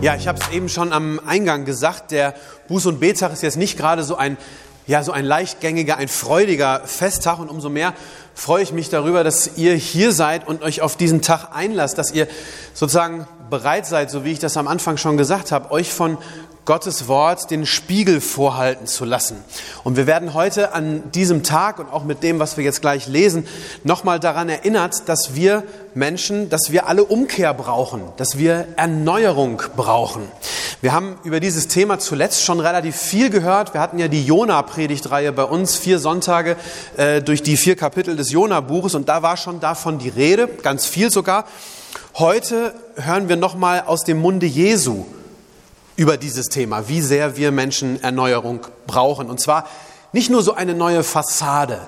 Ja, ich habe es eben schon am Eingang gesagt, der Buß- und Betag ist jetzt nicht gerade so ein, ja, so ein leichtgängiger, ein freudiger Festtag. Und umso mehr freue ich mich darüber, dass ihr hier seid und euch auf diesen Tag einlasst, dass ihr sozusagen bereit seid, so wie ich das am Anfang schon gesagt habe, euch von Gottes Wort den Spiegel vorhalten zu lassen. Und wir werden heute an diesem Tag und auch mit dem, was wir jetzt gleich lesen, nochmal daran erinnert, dass wir Menschen, dass wir alle Umkehr brauchen, dass wir Erneuerung brauchen. Wir haben über dieses Thema zuletzt schon relativ viel gehört. Wir hatten ja die Jona-Predigtreihe bei uns, vier Sonntage äh, durch die vier Kapitel des Jona-Buches und da war schon davon die Rede, ganz viel sogar. Heute hören wir nochmal aus dem Munde Jesu über dieses Thema, wie sehr wir Menschen Erneuerung brauchen. Und zwar nicht nur so eine neue Fassade,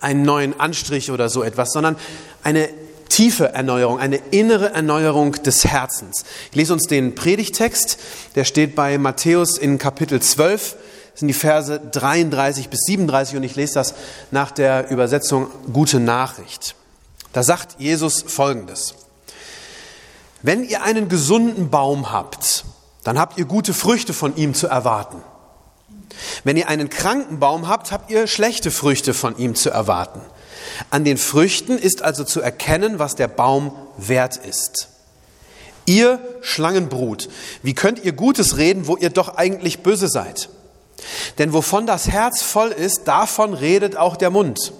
einen neuen Anstrich oder so etwas, sondern eine tiefe Erneuerung, eine innere Erneuerung des Herzens. Ich lese uns den Predigtext, der steht bei Matthäus in Kapitel 12, das sind die Verse 33 bis 37 und ich lese das nach der Übersetzung Gute Nachricht. Da sagt Jesus Folgendes. Wenn ihr einen gesunden Baum habt, dann habt ihr gute Früchte von ihm zu erwarten. Wenn ihr einen kranken Baum habt, habt ihr schlechte Früchte von ihm zu erwarten. An den Früchten ist also zu erkennen, was der Baum wert ist. Ihr Schlangenbrut, wie könnt ihr Gutes reden, wo ihr doch eigentlich böse seid? Denn wovon das Herz voll ist, davon redet auch der Mund.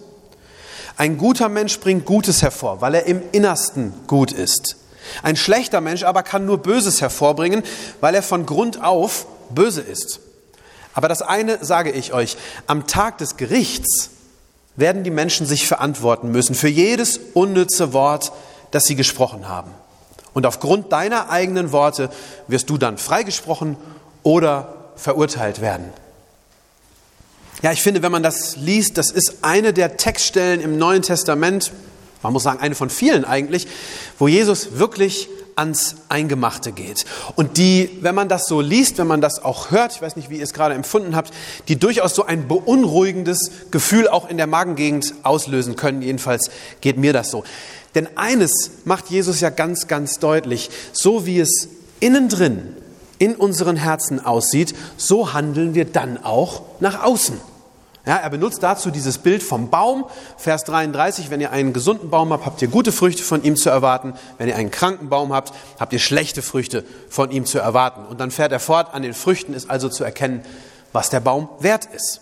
Ein guter Mensch bringt Gutes hervor, weil er im Innersten gut ist. Ein schlechter Mensch aber kann nur Böses hervorbringen, weil er von Grund auf böse ist. Aber das eine sage ich euch, am Tag des Gerichts werden die Menschen sich verantworten müssen für jedes unnütze Wort, das sie gesprochen haben. Und aufgrund deiner eigenen Worte wirst du dann freigesprochen oder verurteilt werden. Ja, ich finde, wenn man das liest, das ist eine der Textstellen im Neuen Testament, man muss sagen, eine von vielen eigentlich, wo Jesus wirklich ans Eingemachte geht. Und die, wenn man das so liest, wenn man das auch hört, ich weiß nicht, wie ihr es gerade empfunden habt, die durchaus so ein beunruhigendes Gefühl auch in der Magengegend auslösen können. Jedenfalls geht mir das so. Denn eines macht Jesus ja ganz, ganz deutlich. So wie es innen drin in unseren Herzen aussieht, so handeln wir dann auch nach außen. Ja, er benutzt dazu dieses Bild vom Baum. Vers 33, wenn ihr einen gesunden Baum habt, habt ihr gute Früchte von ihm zu erwarten. Wenn ihr einen kranken Baum habt, habt ihr schlechte Früchte von ihm zu erwarten. Und dann fährt er fort, an den Früchten ist also zu erkennen, was der Baum wert ist.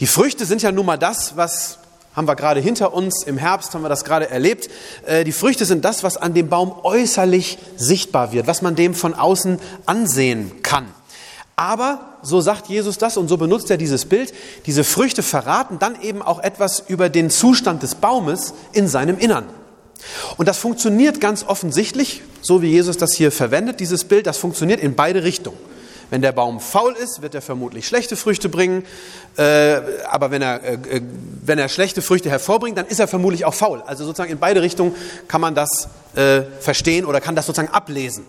Die Früchte sind ja nun mal das, was haben wir gerade hinter uns, im Herbst haben wir das gerade erlebt. Äh, die Früchte sind das, was an dem Baum äußerlich sichtbar wird, was man dem von außen ansehen kann. Aber, so sagt Jesus das und so benutzt er dieses Bild, diese Früchte verraten dann eben auch etwas über den Zustand des Baumes in seinem Innern. Und das funktioniert ganz offensichtlich, so wie Jesus das hier verwendet, dieses Bild, das funktioniert in beide Richtungen. Wenn der Baum faul ist, wird er vermutlich schlechte Früchte bringen. Äh, aber wenn er, äh, wenn er schlechte Früchte hervorbringt, dann ist er vermutlich auch faul. Also sozusagen in beide Richtungen kann man das äh, verstehen oder kann das sozusagen ablesen.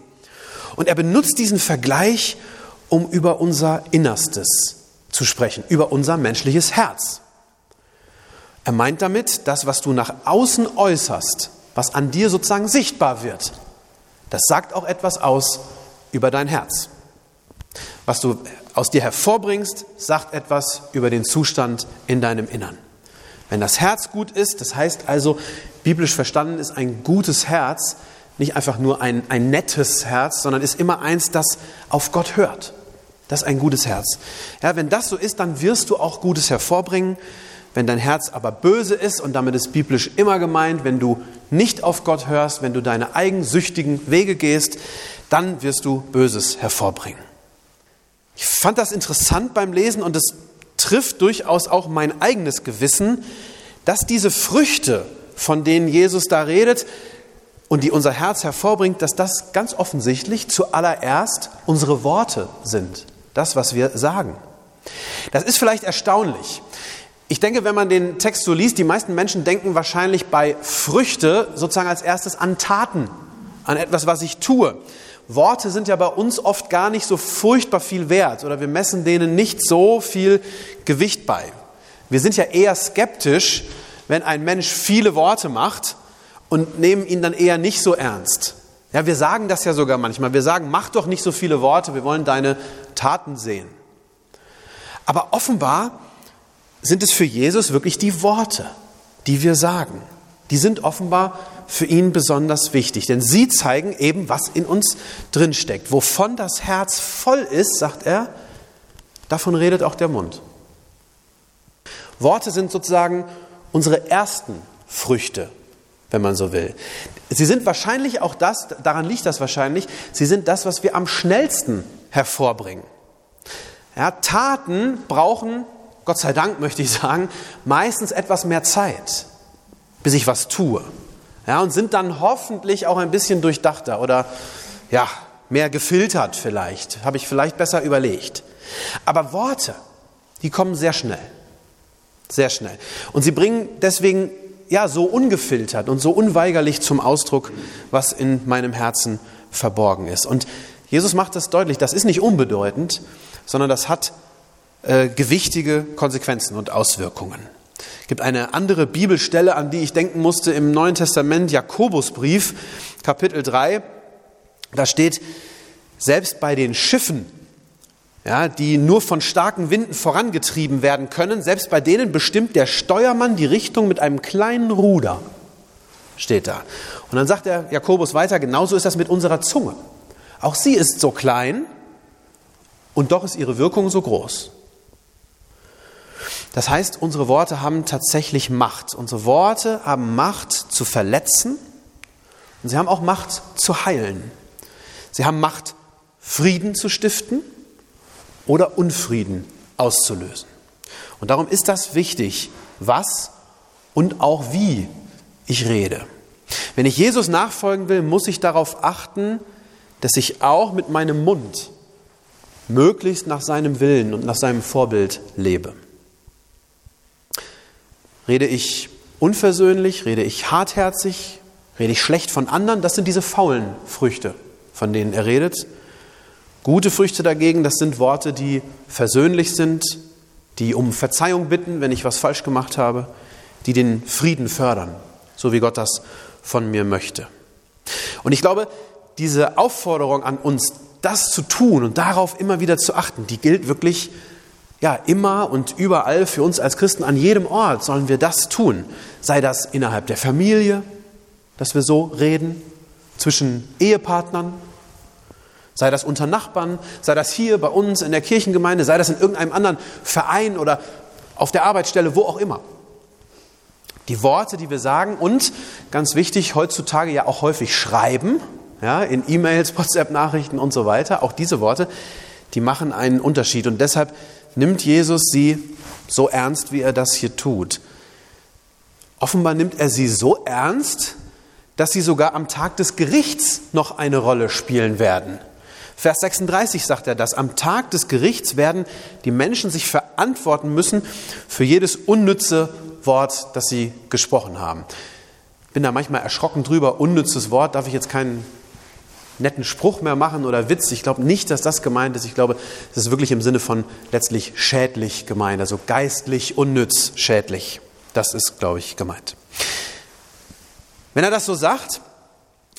Und er benutzt diesen Vergleich, um über unser Innerstes zu sprechen, über unser menschliches Herz. Er meint damit, das, was du nach außen äußerst, was an dir sozusagen sichtbar wird, das sagt auch etwas aus über dein Herz. Was du aus dir hervorbringst, sagt etwas über den Zustand in deinem Innern. Wenn das Herz gut ist, das heißt also, biblisch verstanden ist ein gutes Herz, nicht einfach nur ein, ein nettes Herz, sondern ist immer eins, das auf Gott hört. Das ist ein gutes Herz. Ja, wenn das so ist, dann wirst du auch Gutes hervorbringen. Wenn dein Herz aber böse ist, und damit ist biblisch immer gemeint, wenn du nicht auf Gott hörst, wenn du deine eigensüchtigen Wege gehst, dann wirst du Böses hervorbringen. Ich fand das interessant beim Lesen und es trifft durchaus auch mein eigenes Gewissen, dass diese Früchte, von denen Jesus da redet, und die unser Herz hervorbringt, dass das ganz offensichtlich zuallererst unsere Worte sind, das, was wir sagen. Das ist vielleicht erstaunlich. Ich denke, wenn man den Text so liest, die meisten Menschen denken wahrscheinlich bei Früchte sozusagen als erstes an Taten, an etwas, was ich tue. Worte sind ja bei uns oft gar nicht so furchtbar viel wert oder wir messen denen nicht so viel Gewicht bei. Wir sind ja eher skeptisch, wenn ein Mensch viele Worte macht und nehmen ihn dann eher nicht so ernst. Ja, wir sagen das ja sogar manchmal. Wir sagen, mach doch nicht so viele Worte, wir wollen deine Taten sehen. Aber offenbar sind es für Jesus wirklich die Worte, die wir sagen. Die sind offenbar für ihn besonders wichtig, denn sie zeigen eben, was in uns drinsteckt. Wovon das Herz voll ist, sagt er, davon redet auch der Mund. Worte sind sozusagen unsere ersten Früchte, wenn man so will. Sie sind wahrscheinlich auch das, daran liegt das wahrscheinlich, sie sind das, was wir am schnellsten hervorbringen. Ja, Taten brauchen, Gott sei Dank möchte ich sagen, meistens etwas mehr Zeit, bis ich was tue. Ja, und sind dann hoffentlich auch ein bisschen durchdachter oder ja, mehr gefiltert vielleicht, habe ich vielleicht besser überlegt. Aber Worte, die kommen sehr schnell. Sehr schnell. Und sie bringen deswegen ja so ungefiltert und so unweigerlich zum Ausdruck, was in meinem Herzen verborgen ist. Und Jesus macht das deutlich, das ist nicht unbedeutend, sondern das hat äh, gewichtige Konsequenzen und Auswirkungen. Es gibt eine andere Bibelstelle, an die ich denken musste im Neuen Testament, Jakobusbrief, Kapitel 3. Da steht, selbst bei den Schiffen, ja, die nur von starken Winden vorangetrieben werden können. Selbst bei denen bestimmt der Steuermann die Richtung mit einem kleinen Ruder, steht da. Und dann sagt der Jakobus weiter, genauso ist das mit unserer Zunge. Auch sie ist so klein und doch ist ihre Wirkung so groß. Das heißt, unsere Worte haben tatsächlich Macht. Unsere Worte haben Macht zu verletzen und sie haben auch Macht zu heilen. Sie haben Macht, Frieden zu stiften oder Unfrieden auszulösen. Und darum ist das wichtig, was und auch wie ich rede. Wenn ich Jesus nachfolgen will, muss ich darauf achten, dass ich auch mit meinem Mund möglichst nach seinem Willen und nach seinem Vorbild lebe. Rede ich unversöhnlich, rede ich hartherzig, rede ich schlecht von anderen, das sind diese faulen Früchte, von denen er redet. Gute Früchte dagegen, das sind Worte, die versöhnlich sind, die um Verzeihung bitten, wenn ich was falsch gemacht habe, die den Frieden fördern, so wie Gott das von mir möchte. Und ich glaube, diese Aufforderung an uns, das zu tun und darauf immer wieder zu achten, die gilt wirklich ja immer und überall für uns als Christen an jedem Ort sollen wir das tun, sei das innerhalb der Familie, dass wir so reden, zwischen Ehepartnern, Sei das unter Nachbarn, sei das hier bei uns in der Kirchengemeinde, sei das in irgendeinem anderen Verein oder auf der Arbeitsstelle, wo auch immer. Die Worte, die wir sagen und ganz wichtig, heutzutage ja auch häufig schreiben, ja, in E-Mails, WhatsApp-Nachrichten und so weiter, auch diese Worte, die machen einen Unterschied. Und deshalb nimmt Jesus sie so ernst, wie er das hier tut. Offenbar nimmt er sie so ernst, dass sie sogar am Tag des Gerichts noch eine Rolle spielen werden. Vers 36 sagt er das. Am Tag des Gerichts werden die Menschen sich verantworten müssen für jedes unnütze Wort, das sie gesprochen haben. Ich bin da manchmal erschrocken drüber. Unnützes Wort, darf ich jetzt keinen netten Spruch mehr machen oder Witz. Ich glaube nicht, dass das gemeint ist. Ich glaube, das ist wirklich im Sinne von letztlich schädlich gemeint, also geistlich unnütz schädlich. Das ist, glaube ich, gemeint. Wenn er das so sagt,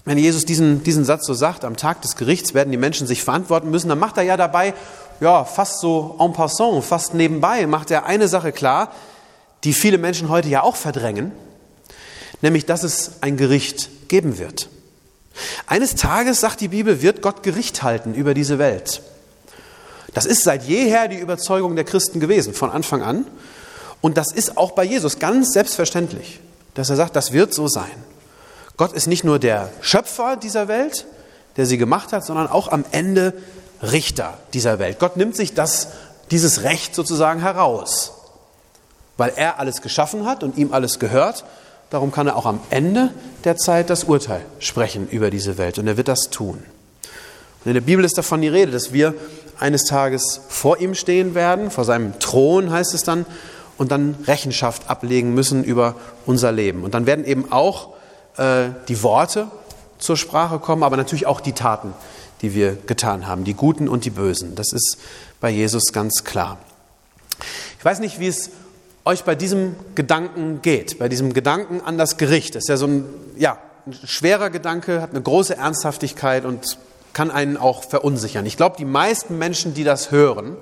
wenn Jesus diesen, diesen Satz so sagt, am Tag des Gerichts werden die Menschen sich verantworten müssen, dann macht er ja dabei, ja, fast so en passant, fast nebenbei, macht er eine Sache klar, die viele Menschen heute ja auch verdrängen, nämlich, dass es ein Gericht geben wird. Eines Tages, sagt die Bibel, wird Gott Gericht halten über diese Welt. Das ist seit jeher die Überzeugung der Christen gewesen, von Anfang an. Und das ist auch bei Jesus ganz selbstverständlich, dass er sagt, das wird so sein. Gott ist nicht nur der Schöpfer dieser Welt, der sie gemacht hat, sondern auch am Ende Richter dieser Welt. Gott nimmt sich das, dieses Recht sozusagen heraus, weil er alles geschaffen hat und ihm alles gehört darum kann er auch am Ende der Zeit das Urteil sprechen über diese Welt. Und er wird das tun. Und in der Bibel ist davon die Rede, dass wir eines Tages vor ihm stehen werden, vor seinem Thron heißt es dann, und dann Rechenschaft ablegen müssen über unser Leben. Und dann werden eben auch äh, die Worte zur Sprache kommen, aber natürlich auch die Taten, die wir getan haben, die guten und die bösen. Das ist bei Jesus ganz klar. Ich weiß nicht, wie es euch bei diesem Gedanken geht, bei diesem Gedanken an das Gericht. Das ist ja so ein, ja, ein schwerer Gedanke, hat eine große Ernsthaftigkeit und kann einen auch verunsichern. Ich glaube, die meisten Menschen, die das hören,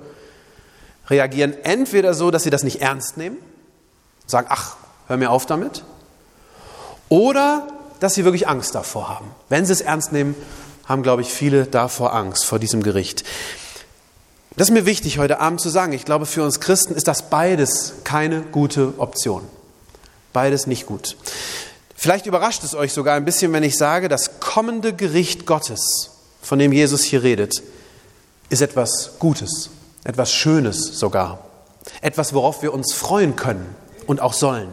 reagieren entweder so, dass sie das nicht ernst nehmen, sagen, ach, hör mir auf damit, oder dass sie wirklich Angst davor haben. Wenn sie es ernst nehmen, haben, glaube ich, viele davor Angst, vor diesem Gericht. Das ist mir wichtig heute Abend zu sagen. Ich glaube, für uns Christen ist das beides keine gute Option. Beides nicht gut. Vielleicht überrascht es euch sogar ein bisschen, wenn ich sage, das kommende Gericht Gottes, von dem Jesus hier redet, ist etwas Gutes, etwas Schönes sogar. Etwas, worauf wir uns freuen können und auch sollen.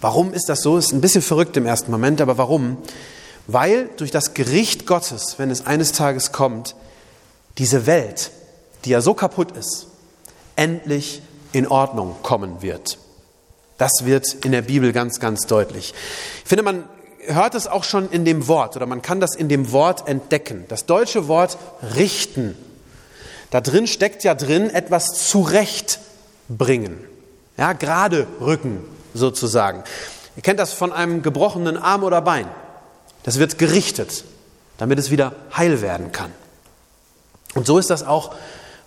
Warum ist das so? Ist ein bisschen verrückt im ersten Moment, aber warum? Weil durch das Gericht Gottes, wenn es eines Tages kommt, diese Welt, die ja so kaputt ist, endlich in Ordnung kommen wird. Das wird in der Bibel ganz, ganz deutlich. Ich finde, man hört es auch schon in dem Wort oder man kann das in dem Wort entdecken. Das deutsche Wort richten. Da drin steckt ja drin etwas zurechtbringen. Ja, gerade rücken sozusagen. Ihr kennt das von einem gebrochenen Arm oder Bein. Das wird gerichtet, damit es wieder heil werden kann. Und so ist das auch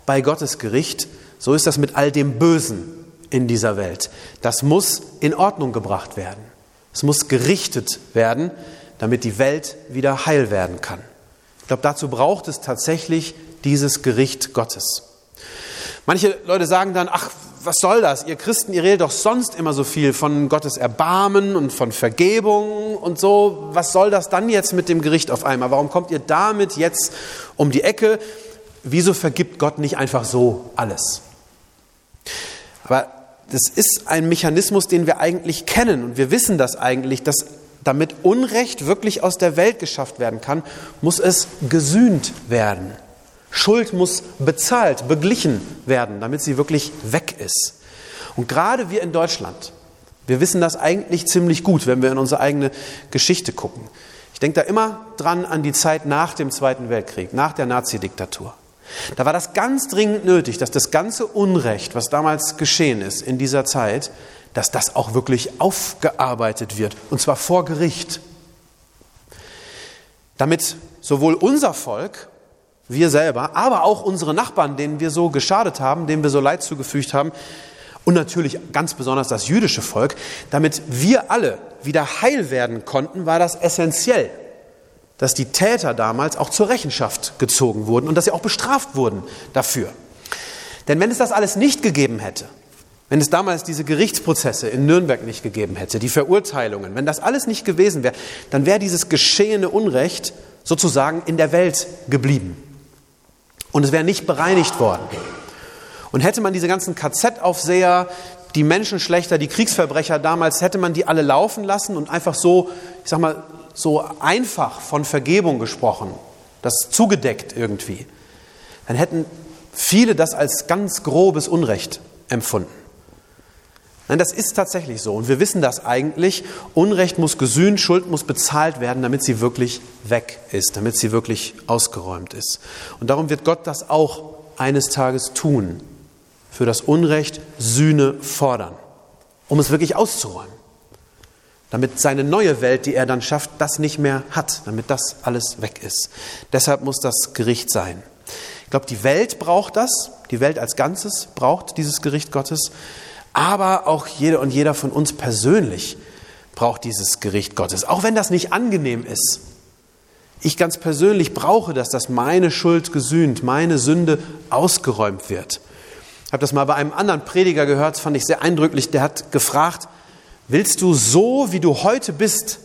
bei Gottes Gericht. So ist das mit all dem Bösen in dieser Welt. Das muss in Ordnung gebracht werden. Es muss gerichtet werden, damit die Welt wieder heil werden kann. Ich glaube, dazu braucht es tatsächlich dieses Gericht Gottes. Manche Leute sagen dann, ach, was soll das? Ihr Christen, ihr redet doch sonst immer so viel von Gottes Erbarmen und von Vergebung und so. Was soll das dann jetzt mit dem Gericht auf einmal? Warum kommt ihr damit jetzt um die Ecke? Wieso vergibt Gott nicht einfach so alles? Aber das ist ein Mechanismus, den wir eigentlich kennen und wir wissen das eigentlich, dass damit Unrecht wirklich aus der Welt geschafft werden kann, muss es gesühnt werden. Schuld muss bezahlt, beglichen werden, damit sie wirklich weg ist. Und gerade wir in Deutschland, wir wissen das eigentlich ziemlich gut, wenn wir in unsere eigene Geschichte gucken. Ich denke da immer dran an die Zeit nach dem Zweiten Weltkrieg, nach der Nazidiktatur. Da war das ganz dringend nötig, dass das ganze Unrecht, was damals geschehen ist in dieser Zeit, dass das auch wirklich aufgearbeitet wird, und zwar vor Gericht. Damit sowohl unser Volk, wir selber, aber auch unsere Nachbarn, denen wir so geschadet haben, denen wir so Leid zugefügt haben, und natürlich ganz besonders das jüdische Volk, damit wir alle wieder heil werden konnten, war das essentiell dass die Täter damals auch zur Rechenschaft gezogen wurden und dass sie auch bestraft wurden dafür. Denn wenn es das alles nicht gegeben hätte, wenn es damals diese Gerichtsprozesse in Nürnberg nicht gegeben hätte, die Verurteilungen, wenn das alles nicht gewesen wäre, dann wäre dieses geschehene Unrecht sozusagen in der Welt geblieben. Und es wäre nicht bereinigt worden. Und hätte man diese ganzen KZ-Aufseher, die Menschenschlechter, die Kriegsverbrecher damals, hätte man die alle laufen lassen und einfach so, ich sag mal, so einfach von Vergebung gesprochen, das zugedeckt irgendwie, dann hätten viele das als ganz grobes Unrecht empfunden. Nein, das ist tatsächlich so. Und wir wissen das eigentlich. Unrecht muss gesühnt, Schuld muss bezahlt werden, damit sie wirklich weg ist, damit sie wirklich ausgeräumt ist. Und darum wird Gott das auch eines Tages tun. Für das Unrecht Sühne fordern, um es wirklich auszuräumen damit seine neue Welt, die er dann schafft, das nicht mehr hat, damit das alles weg ist. Deshalb muss das Gericht sein. Ich glaube, die Welt braucht das, die Welt als Ganzes braucht dieses Gericht Gottes, aber auch jeder und jeder von uns persönlich braucht dieses Gericht Gottes, auch wenn das nicht angenehm ist. Ich ganz persönlich brauche das, dass meine Schuld gesühnt, meine Sünde ausgeräumt wird. Ich habe das mal bei einem anderen Prediger gehört, fand ich sehr eindrücklich. Der hat gefragt, Willst du so, wie du heute bist,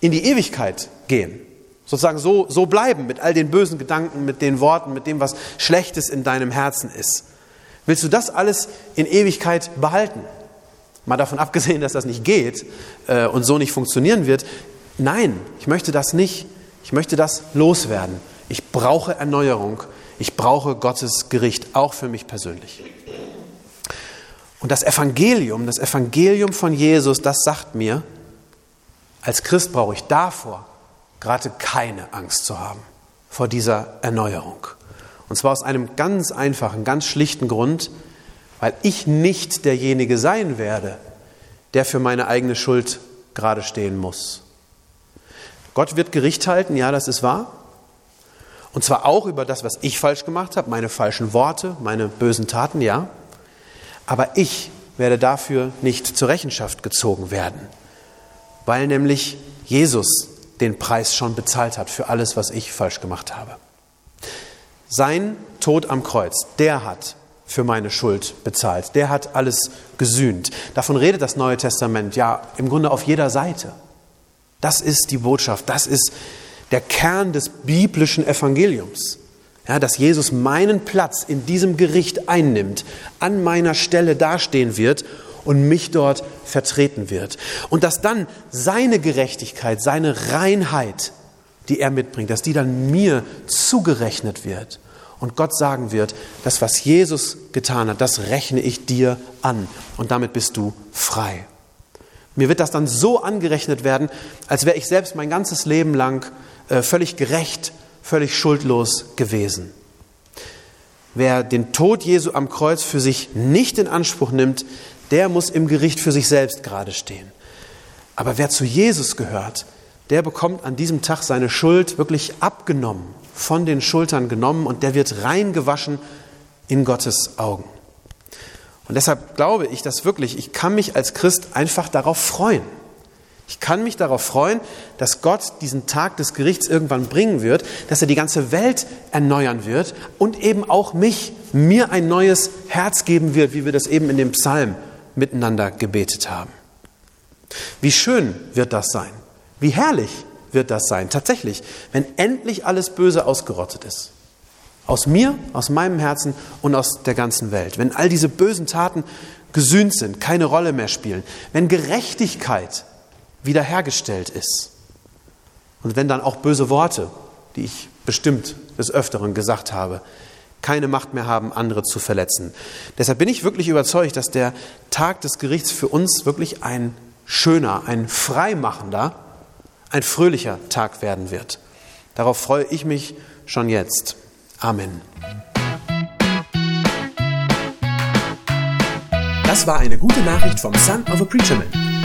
in die Ewigkeit gehen? Sozusagen so, so bleiben mit all den bösen Gedanken, mit den Worten, mit dem, was Schlechtes in deinem Herzen ist. Willst du das alles in Ewigkeit behalten? Mal davon abgesehen, dass das nicht geht äh, und so nicht funktionieren wird. Nein, ich möchte das nicht. Ich möchte das loswerden. Ich brauche Erneuerung. Ich brauche Gottes Gericht, auch für mich persönlich. Und das Evangelium, das Evangelium von Jesus, das sagt mir, als Christ brauche ich davor gerade keine Angst zu haben, vor dieser Erneuerung. Und zwar aus einem ganz einfachen, ganz schlichten Grund, weil ich nicht derjenige sein werde, der für meine eigene Schuld gerade stehen muss. Gott wird Gericht halten, ja, das ist wahr. Und zwar auch über das, was ich falsch gemacht habe, meine falschen Worte, meine bösen Taten, ja. Aber ich werde dafür nicht zur Rechenschaft gezogen werden, weil nämlich Jesus den Preis schon bezahlt hat für alles, was ich falsch gemacht habe. Sein Tod am Kreuz, der hat für meine Schuld bezahlt. Der hat alles gesühnt. Davon redet das Neue Testament ja im Grunde auf jeder Seite. Das ist die Botschaft, das ist der Kern des biblischen Evangeliums. Ja, dass Jesus meinen Platz in diesem Gericht einnimmt, an meiner Stelle dastehen wird und mich dort vertreten wird. Und dass dann seine Gerechtigkeit, seine Reinheit, die er mitbringt, dass die dann mir zugerechnet wird. Und Gott sagen wird, das, was Jesus getan hat, das rechne ich dir an. Und damit bist du frei. Mir wird das dann so angerechnet werden, als wäre ich selbst mein ganzes Leben lang äh, völlig gerecht, völlig schuldlos gewesen. Wer den Tod Jesu am Kreuz für sich nicht in Anspruch nimmt, der muss im Gericht für sich selbst gerade stehen. Aber wer zu Jesus gehört, der bekommt an diesem Tag seine Schuld wirklich abgenommen, von den Schultern genommen und der wird reingewaschen in Gottes Augen. Und deshalb glaube ich, dass wirklich, ich kann mich als Christ einfach darauf freuen. Ich kann mich darauf freuen, dass Gott diesen Tag des Gerichts irgendwann bringen wird, dass er die ganze Welt erneuern wird und eben auch mich, mir ein neues Herz geben wird, wie wir das eben in dem Psalm miteinander gebetet haben. Wie schön wird das sein? Wie herrlich wird das sein? Tatsächlich, wenn endlich alles Böse ausgerottet ist. Aus mir, aus meinem Herzen und aus der ganzen Welt. Wenn all diese bösen Taten gesühnt sind, keine Rolle mehr spielen. Wenn Gerechtigkeit wiederhergestellt ist. Und wenn dann auch böse Worte, die ich bestimmt des Öfteren gesagt habe, keine Macht mehr haben, andere zu verletzen. Deshalb bin ich wirklich überzeugt, dass der Tag des Gerichts für uns wirklich ein schöner, ein freimachender, ein fröhlicher Tag werden wird. Darauf freue ich mich schon jetzt. Amen. Das war eine gute Nachricht vom Son of a Preacher Man.